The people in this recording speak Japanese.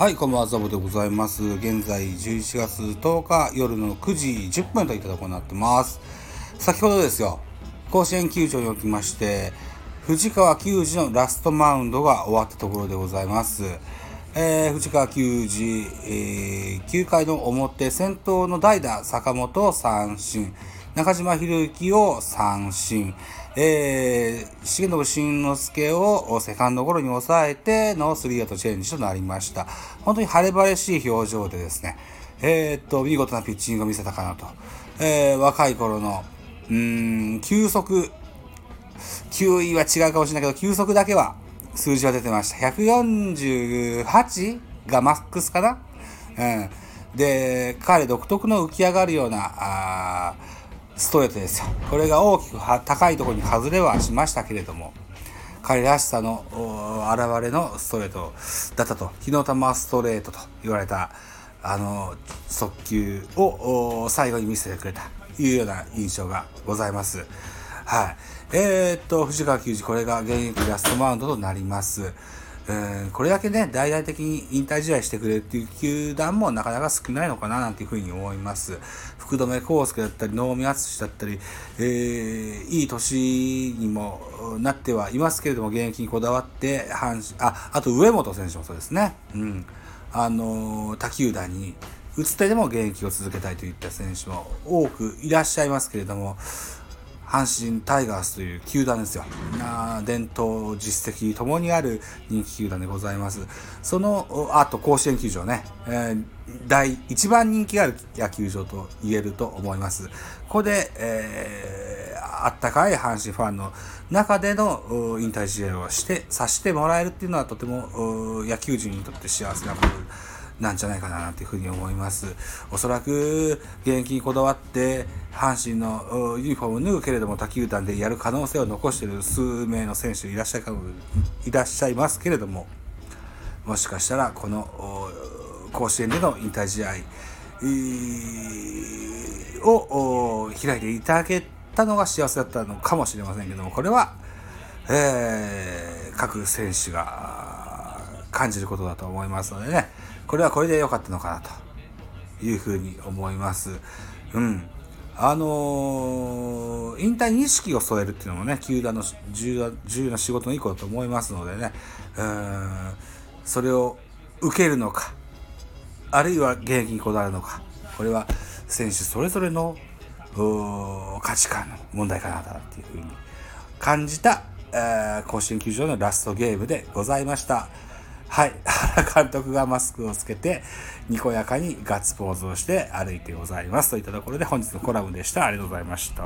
はい、こんばんは、ザボでございます。現在11月10日夜の9時10分といったところになってます。先ほどですよ、甲子園球場におきまして、藤川球児のラストマウンドが終わったところでございます。えー、藤川球児、えー、9回の表、先頭の代打、坂本を三振。中島博之を三振。えー、重信慎之介をセカンドゴロに抑えてのスリーアウトチェンジとなりました。本当に晴れ晴れしい表情でですね、えー、っと、見事なピッチングを見せたかなと。えー、若い頃の、うーん、球速、9位は違うかもしれないけど、球速だけは数字は出てました。148がマックスかなうん。で、彼独特の浮き上がるような、あストレートですよ。これが大きく高いところに外れはしましたけれども、彼らしさの現れのストレートだったと、日の玉ストレートと言われた、あの、速球を最後に見せてくれたというような印象がございます。はい。えー、っと、藤川球児、これが現役ラストマウンドとなります。うん、これだけね、大々的に引退試合してくれるっていう球団もなかなか少ないのかななんていうふうに思います。福留孝介だったり、能見淳だったり、えー、いい年にもなってはいますけれども、現役にこだわって、阪神、あ、あと上本選手もそうですね。うん。あの他球団に打つ手でも現役を続けたいといった選手も多くいらっしゃいますけれども、阪神タイガースという球団ですよ。な伝統、実績ともにある人気球団でございます。その、あと甲子園球場ね、えー、第一番人気がある野球場と言えると思います。ここで、えー、あったかい阪神ファンの中での引退試合をして、さしてもらえるっていうのはとても野球人にとって幸せなことなんじゃないかなというふうに思います。おそらく現役にこだわって阪神のユニフォームを脱ぐけれども他球団でやる可能性を残している数名の選手いらっしゃいかいらっしゃいますけれどももしかしたらこの甲子園での引退試合を開いていただけたのが幸せだったのかもしれませんけどもこれは、えー、各選手が感じることだと思いますのでねこれはこれで良かったのかなというふうに思います。うん。あのー、引退に意識を添えるっていうのもね、球団の重要な仕事の一個だと思いますのでね、うん、それを受けるのか、あるいは現役にこだわるのか、これは選手それぞれの価値観の問題かなっていうふうに感じた、えー、甲子園球場のラストゲームでございました。はい。原監督がマスクをつけて、にこやかにガッツポーズをして歩いてございます。といったところで本日のコラムでした。ありがとうございました。